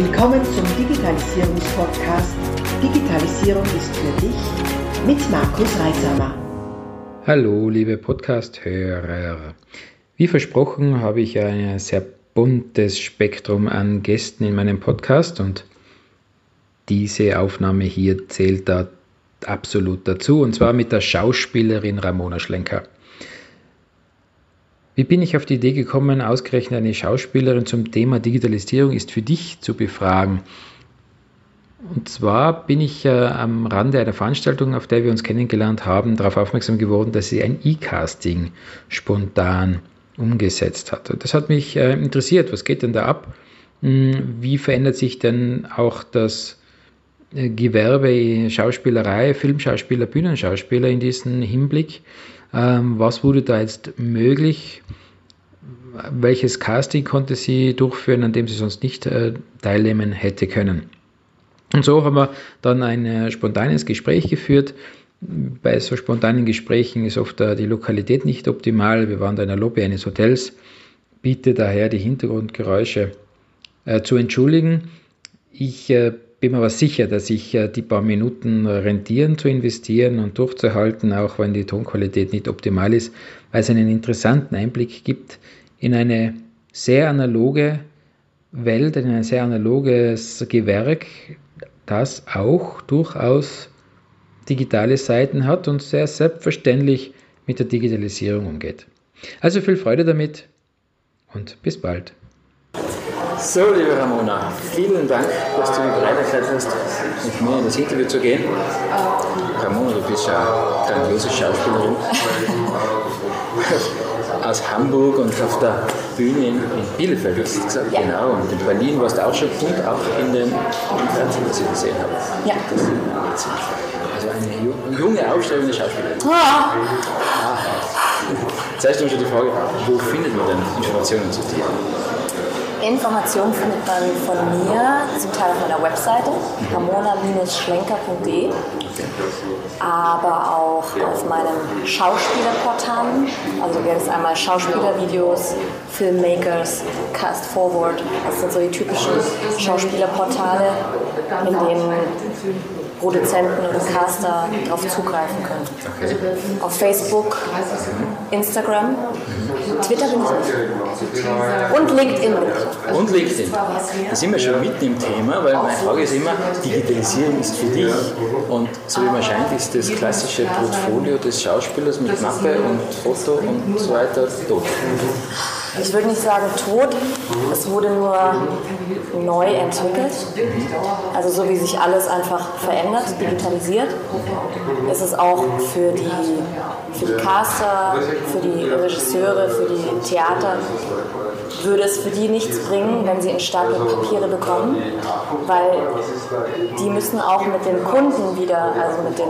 Willkommen zum Digitalisierungspodcast Digitalisierung ist für dich mit Markus Reisamer. Hallo, liebe Podcast-Hörer. Wie versprochen habe ich ein sehr buntes Spektrum an Gästen in meinem Podcast und diese Aufnahme hier zählt da absolut dazu und zwar mit der Schauspielerin Ramona Schlenker. Wie bin ich auf die Idee gekommen, ausgerechnet eine Schauspielerin zum Thema Digitalisierung ist für dich zu befragen? Und zwar bin ich äh, am Rande einer Veranstaltung, auf der wir uns kennengelernt haben, darauf aufmerksam geworden, dass sie ein E-Casting spontan umgesetzt hat. Und das hat mich äh, interessiert. Was geht denn da ab? Hm, wie verändert sich denn auch das Gewerbe Schauspielerei, Filmschauspieler, Bühnenschauspieler in diesem Hinblick? Ähm, was wurde da jetzt möglich? Welches Casting konnte sie durchführen, an dem sie sonst nicht äh, teilnehmen hätte können? Und so haben wir dann ein äh, spontanes Gespräch geführt. Bei so spontanen Gesprächen ist oft die Lokalität nicht optimal. Wir waren da in der Lobby eines Hotels, bitte daher die Hintergrundgeräusche äh, zu entschuldigen. Ich äh, bin mir aber sicher, dass sich äh, die paar Minuten rentieren zu investieren und durchzuhalten, auch wenn die Tonqualität nicht optimal ist, weil es einen interessanten Einblick gibt in eine sehr analoge Welt, in ein sehr analoges Gewerk, das auch durchaus digitale Seiten hat und sehr selbstverständlich mit der Digitalisierung umgeht. Also viel Freude damit und bis bald. So, liebe Ramona, vielen Dank, dass du dir bereit erklärt hast, mit mir in das Interview zu gehen. Ramona, du bist ja eine grandiose Schauspielerin aus Hamburg und auf der Bühne in, Bielefeld, hast du gesagt, ja. genau. Und in Berlin warst du auch schon und auch in dem Fernsehen, was ich gesehen habe. Ja. Also eine junge, aufstrebende Schauspielerin. Ah. Jetzt hast du schon die Frage, wo findet man denn Informationen zu dir? Informationen findet man von mir, zum Teil auf meiner Webseite, ramona-schlenker.de, aber auch auf meinen Schauspielerportalen. Also gibt es einmal Schauspielervideos, Filmmakers, Cast Forward. Das sind so die typischen Schauspielerportale, in denen Produzenten oder Caster darauf zugreifen können. Okay. Auf Facebook, Instagram, Twitter bin ich nicht. Und LinkedIn. Und LinkedIn. Da sind wir schon mitten im Thema, weil meine Frage ist immer, Digitalisierung ist für dich und so wie man scheint, ist das klassische Portfolio des Schauspielers mit Mappe und Foto und so weiter tot ich würde nicht sagen tot, es wurde nur neu entwickelt. Also so wie sich alles einfach verändert, digitalisiert, ist es auch für die, für die Caster, für die Regisseure, für die Theater würde es für die nichts bringen, wenn sie in Stapel Papiere bekommen, weil die müssen auch mit den Kunden wieder, also mit den,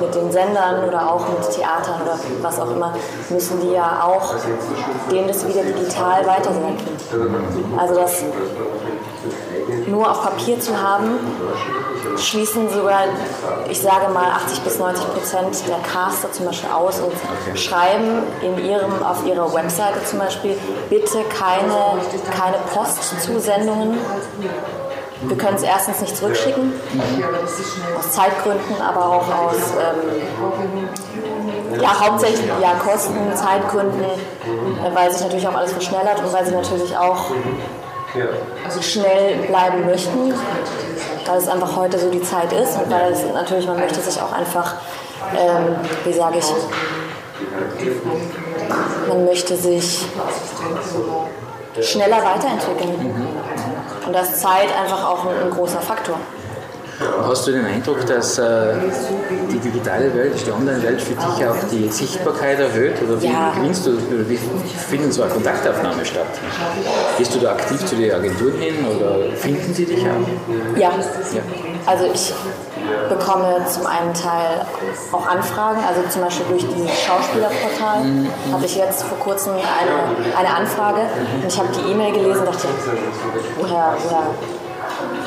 mit den Sendern oder auch mit Theatern oder was auch immer, müssen die ja auch denen das wieder digital weitersenden. Also das nur auf Papier zu haben, schließen sogar, ich sage mal, 80 bis 90 Prozent der Caster zum Beispiel aus und okay. schreiben in ihrem, auf ihrer Webseite zum Beispiel, bitte keine, keine Postzusendungen. Wir können es erstens nicht zurückschicken, aus Zeitgründen, aber auch aus ähm, ja, hauptsächlich ja, Kosten, Zeitgründen, weil sich natürlich auch alles verschnellert und weil sie natürlich auch schnell bleiben möchten, weil es einfach heute so die Zeit ist und weil es natürlich, man möchte sich auch einfach, ähm, wie sage ich, man möchte sich schneller weiterentwickeln. Und das ist Zeit einfach auch ein, ein großer Faktor. Hast du den Eindruck, dass äh, die digitale Welt, die Online-Welt für dich auch die Sichtbarkeit erhöht? Oder wie ja. gewinnst du, oder wie findet so eine Kontaktaufnahme statt? Gehst du da aktiv zu den Agenturen hin oder finden sie dich auch? Ja. ja. Also ich bekomme zum einen Teil auch Anfragen, also zum Beispiel durch dieses Schauspielerportal mhm. habe ich jetzt vor kurzem eine, eine Anfrage und ich habe die E-Mail gelesen und dachte, woher, woher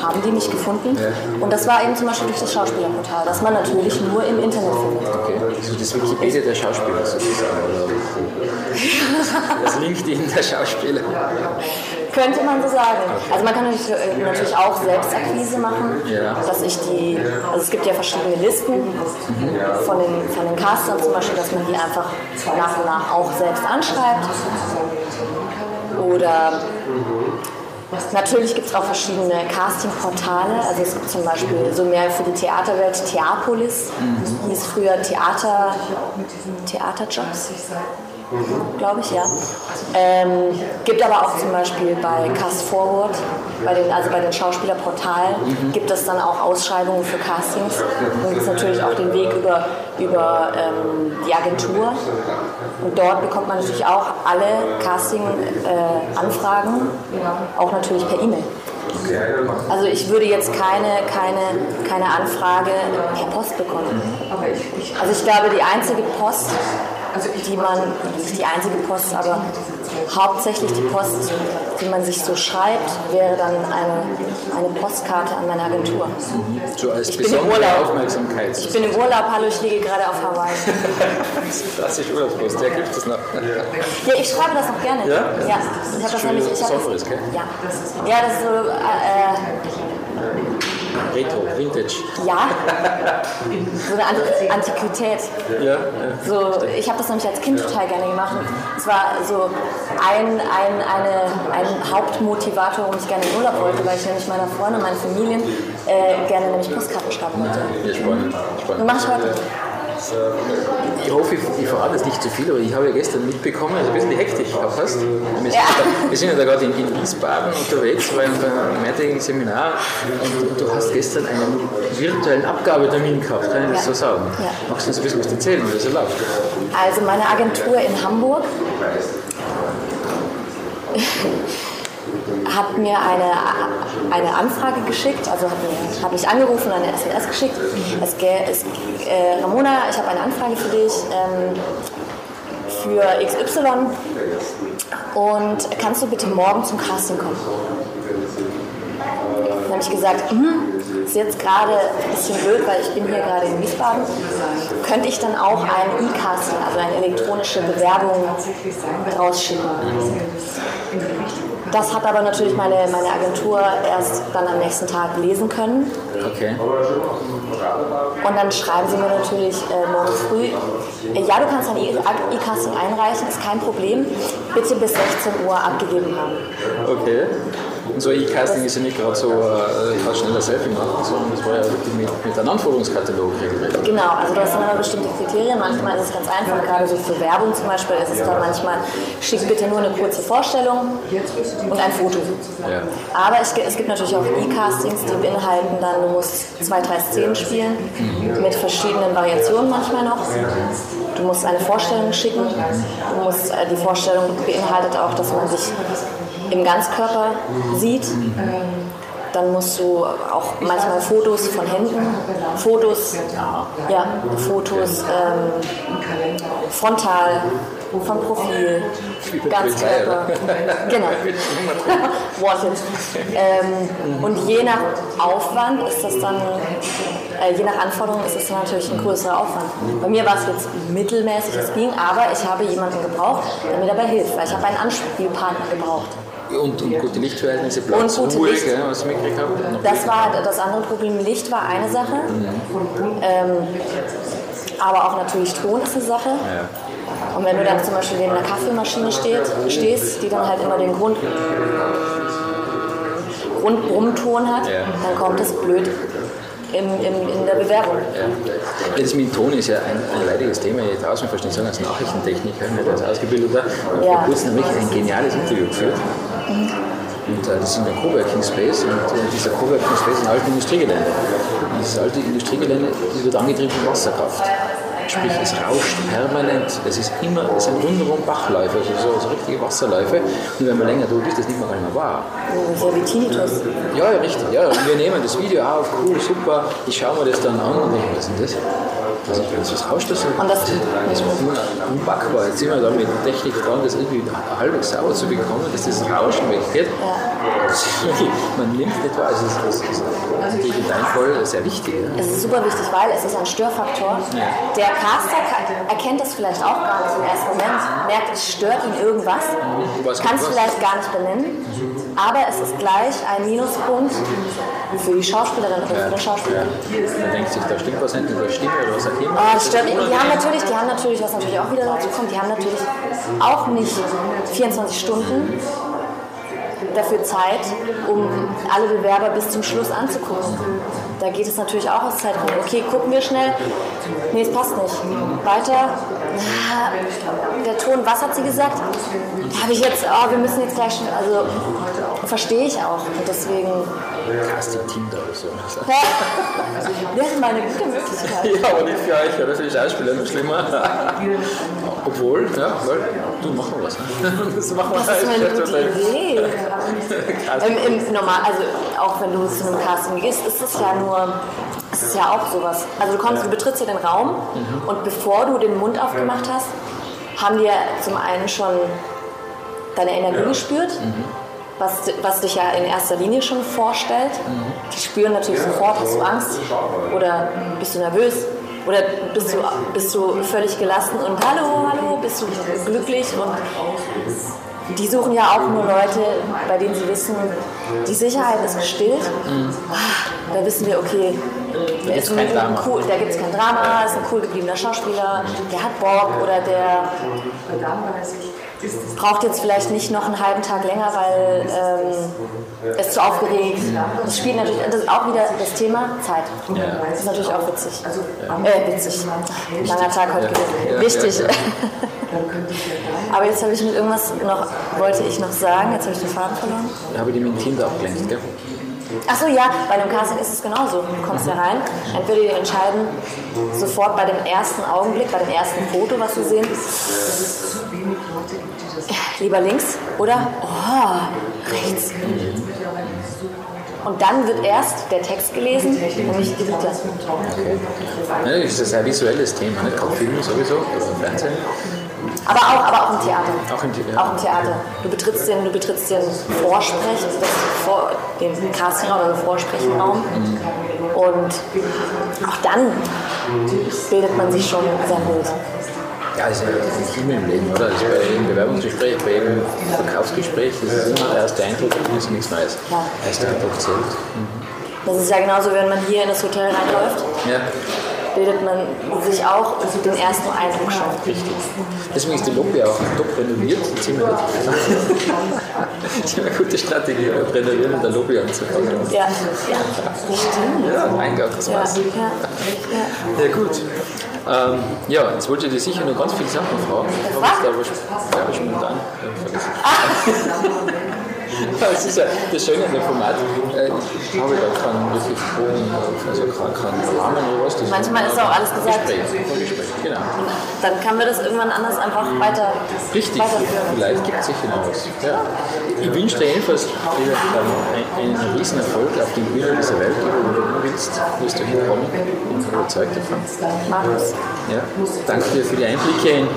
haben die mich gefunden. Und das war eben zum Beispiel durch das Schauspielerportal, das man natürlich nur im Internet findet. Okay, also das Wikipedia der Schauspieler sozusagen. Das LinkedIn der Schauspieler. Könnte man so sagen. Also man kann natürlich, äh, natürlich auch Selbstakquise machen, dass ich die, also es gibt ja verschiedene Listen von den, von den Castern zum Beispiel, dass man die einfach nach und nach auch selbst anschreibt. Oder Natürlich gibt es auch verschiedene Castingportale. Also es gibt zum Beispiel so mehr für die Theaterwelt Theapolis, mhm. hieß früher Theater, Theaterjobs glaube ich, ja. Ähm, gibt aber auch zum Beispiel bei Cast Forward, bei den, also bei den Schauspielerportalen, mhm. gibt es dann auch Ausschreibungen für Castings. Dann gibt es natürlich auch den Weg über, über ähm, die Agentur. Und dort bekommt man natürlich auch alle Casting-Anfragen, äh, auch natürlich per E-Mail. Also ich würde jetzt keine, keine, keine Anfrage per Post bekommen. Also ich glaube, die einzige Post, die man, nicht die einzige Post, aber hauptsächlich die Post, die man sich so schreibt, wäre dann eine, eine Postkarte an meine Agentur. So als ich bin im Urlaub. Aufmerksamkeit. Ich bin im Urlaub, hallo, ich liege gerade auf Hawaii. das ist Urlaubspost, der gibt es noch. ja, ich schreibe das noch gerne. Ja? Ja, ich habe das nämlich. Ich hab das, ja. ja, das ist so. Äh, Retro, Vintage. Ja, so eine Antiquität. Ja, ja. So, ich habe das nämlich als Kind total gerne gemacht. Es war so ein, ein, eine, ein Hauptmotivator, warum ich gerne in Urlaub wollte, weil ich nämlich meiner Freundin und meinen Familien äh, gerne nämlich Postkarten schreiben wollte. Ja, spannend. spannend. Und mache ich heute. Ich hoffe, ich, ich verrate jetzt nicht zu viel, aber ich habe ja gestern mitbekommen, also ein bisschen die Hektik auch hast. Wir, ja. wir sind ja da gerade in, in Wiesbaden unterwegs bei, bei einem mehrtägigen Seminar und du hast gestern einen virtuellen Abgabetermin gehabt, kann ich das ja. so sagen? Ja. Magst du uns ein bisschen was erzählen, wie das so läuft? Also meine Agentur in Hamburg hat mir eine, eine Anfrage geschickt, also hat, mir, hat mich angerufen, eine SMS geschickt. Es, es, äh, Ramona, ich habe eine Anfrage für dich ähm, für XY und kannst du bitte morgen zum Casting kommen? Dann habe ich gesagt, hm, ist jetzt gerade ein bisschen blöd, weil ich bin hier gerade in Wiesbaden. Könnte ich dann auch ein E-Casting, also eine elektronische Bewerbung rausschicken? Das hat aber natürlich meine, meine Agentur erst dann am nächsten Tag lesen können. Okay. Und dann schreiben sie mir natürlich äh, morgen früh, äh, ja, du kannst ein E-Casting einreichen, ist kein Problem, bitte bis 16 Uhr abgegeben haben. Okay. Und so E-Casting ist ja nicht gerade so, äh, ich kann schnell ein Selfie machen, sondern das war ja wirklich mit, mit einem Anforderungskatalog regelrecht. Genau, also das sind immer bestimmte Kriterien. Manchmal ist es ganz einfach, gerade so für Werbung zum Beispiel ist es dann manchmal, schick bitte nur eine kurze Vorstellung und ein Foto. Ja. Aber es, es gibt natürlich auch E-Castings, die beinhalten dann, du musst zwei, drei Szenen spielen, mhm. mit verschiedenen Variationen manchmal noch. Du musst eine Vorstellung schicken. Du musst, äh, die Vorstellung beinhaltet auch, dass man sich im Ganzkörper sieht. Dann musst du auch manchmal Fotos von Händen, Fotos, ja, Fotos ähm, frontal, vom Profil, Ganzkörper. genau. Ähm, und je nach Aufwand ist das dann, äh, je nach Anforderung ist es dann natürlich ein größerer Aufwand. Bei mir war es jetzt mittelmäßig, es ging, aber ich habe jemanden gebraucht, der mir dabei hilft, weil ich habe einen Anspielpartner gebraucht. Und, und gute Lichtverhältnisse, Platz, und Ruhe, Licht. Gell, was ich mitgekriegt habe. Das war das andere Problem. Licht war eine Sache, mhm. ähm, aber auch natürlich Ton ist eine Sache. Ja. Und wenn du dann zum Beispiel neben einer Kaffeemaschine steht, stehst, die dann halt immer den Grund, Grundbrummton hat, ja. dann kommt es blöd im, im, in der Bewerbung. Ja. Das mit Ton ist ja ein, ein leidiges Thema. Ich mir verstehen, sagen als Nachrichtentechniker, nicht als Ausgebildeter. Ich ja. habe kurz nämlich ein geniales Interview geführt. Und äh, das ist der Coworking Space und äh, dieser Coworking Space ist ein altes Industriegelände. Und dieses alte Industriegelände wird angetrieben von Wasserkraft. Sprich, es rauscht permanent. Es ist immer, es sind rundherum Bachläufe, also so, so richtige Wasserläufe. Und wenn man länger dort ist, das nimmt man gar nicht mehr wahr. So wie Tinnitus. Ja, ja, richtig. Ja, und wir nehmen das Video auf, cool, super. Ich schaue mir das dann an und denke, was ist denn das? Also, das rauscht das so. Und das, das war unpackbar. Jetzt sind wir da mit Technik dran, das irgendwie halbwegs sauber zu bekommen, dass das Rauschen weggeht. Man nimmt nicht wahr. Also das, das ist digital voll sehr wichtig. Es ist super wichtig, weil es ist ein Störfaktor. Der Caster kann, erkennt das vielleicht auch gar nicht im ersten Moment, merkt, es stört ihn irgendwas, kann es vielleicht gar nicht benennen, aber es ist gleich ein Minuspunkt für die Schauspielerin oder für den Schauspieler. Man denkt sich, da stimmt was nicht in der Stimme oder was auch immer. Oh, stimmt. Die haben natürlich, die haben natürlich, was natürlich auch wieder dazu kommt, die haben natürlich auch nicht 24 Stunden dafür Zeit, um alle Bewerber bis zum Schluss anzugucken. Da geht es natürlich auch aus Zeitgründen. Okay, gucken wir schnell. Nee, es passt nicht. Weiter. Der Ton, was hat sie gesagt? Habe ich jetzt, oh, wir müssen jetzt gleich schon, also verstehe ich auch. Und deswegen. Casting Tinder oder so. Wäre mal eine gute Möglichkeit. Ja, aber nicht für euch, oder? Für die Schauspieler noch schlimmer. Obwohl, ja, weil, du mach mal was. Das, machen wir das ist eine gute Idee. Im, Im Normal, also auch wenn du zu einem Casting gehst, ist es ja nur, es ist ja auch sowas. Also du kommst, du betrittst ja den Raum mhm. und bevor du den Mund aufgemacht hast, haben wir zum einen schon deine Energie ja. gespürt. Mhm. Was, was dich ja in erster Linie schon vorstellt. Mhm. Die spüren natürlich sofort, hast du Angst oder bist du nervös oder bist du, bist du völlig gelassen und hallo, hallo, bist du glücklich und die suchen ja auch nur Leute, bei denen sie wissen, die Sicherheit ist gestillt. Mhm. Da wissen wir, okay, da gibt es kein Drama. Cool, da gibt es kein Drama, ist ein cool gebliebener Schauspieler, der hat Bock oder der braucht jetzt vielleicht nicht noch einen halben Tag länger, weil ähm, ist zu aufgeregt. Das spielt natürlich, das ist auch wieder das Thema Zeit. Das ist natürlich auch witzig. Äh, witzig. Langer Tag heute gewesen. Wichtig. Aber jetzt habe ich mit irgendwas noch, wollte ich noch sagen, jetzt habe ich den Faden verloren. Da habe ich die mit dem Kind abgelenkt, gell? Achso, ja, bei einem Casting ist es genauso. Du kommst da rein, entweder die entscheiden sofort bei dem ersten Augenblick, bei dem ersten Foto, was sie sehen, lieber links oder oh, rechts. Und dann wird erst der Text gelesen und nicht die. Ja, das ist ein visuelles Thema, nicht? Gerade Film sowieso oder Fernsehen. Aber auch, aber auch im Theater. Auch im, Theater. auch im Theater. Du betrittst den, du betrittst den Vorsprech, also das Vor, den Castingraum oder den Vorsprechenraum. Mhm. Und auch dann bildet man sich schon sein Bild. Ja, das ist ja immer im Leben, oder? Also bei jedem Bewerbungsgespräch, bei jedem Verkaufsgespräch, das ist immer der erste Eindruck, das ist nichts Neues. Ja. Der erste Eindruck zählt. Mhm. Das ist ja genauso, wenn man hier in das Hotel reinläuft. Ja bildet man sich auch den ersten Eindruck schon. Richtig. Deswegen ist die Lobby auch top renoviert. Ziemlich das ist eine gute Strategie, renovieren und der Lobby anzufangen. Ja, ja. stimmt. Ja, Eingang, das war's. Ja, ja. ja gut. Ähm, ja, jetzt wollte ich dir sicher noch ganz viele Sachen fragen. Was? Ja, spontan. Ja, das ist ja das Schöne an dem Format. Äh, ich habe da keinen wirklich hohen, also keinen Rahmen oder was. Das Manchmal ist auch alles gesagt. Gespräch, Gespräch, genau. Dann kann man das irgendwann anders einfach weiter Richtig, vielleicht gibt es noch was. Ja. Ich wünsche dir jedenfalls einen, einen riesen Erfolg auf den Bühnen dieser Welt, wo du willst, wirst du hinkommen. Ich bin überzeugt davon. Markus. Ja. Danke dir für die Einblicke in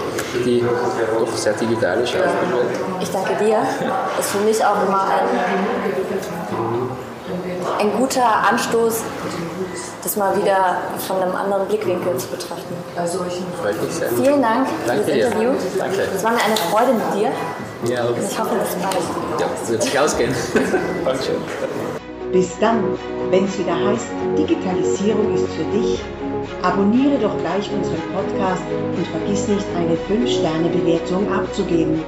die doch sehr digitale Schauspielwelt. Ich danke dir. Das ist für mich auch immer ein, ein guter Anstoß, das mal wieder von einem anderen Blickwinkel zu betrachten. Freut mich sehr. Vielen Dank Danke für das Interview. Danke. Es war mir eine Freude mit dir. Ja, und ich hoffe, bis bald. Ja, das wird sich ausgehen. Dankeschön. Bis dann, wenn es wieder heißt, Digitalisierung ist für dich. Abonniere doch gleich unseren Podcast und vergiss nicht, eine 5-Sterne-Bewertung abzugeben.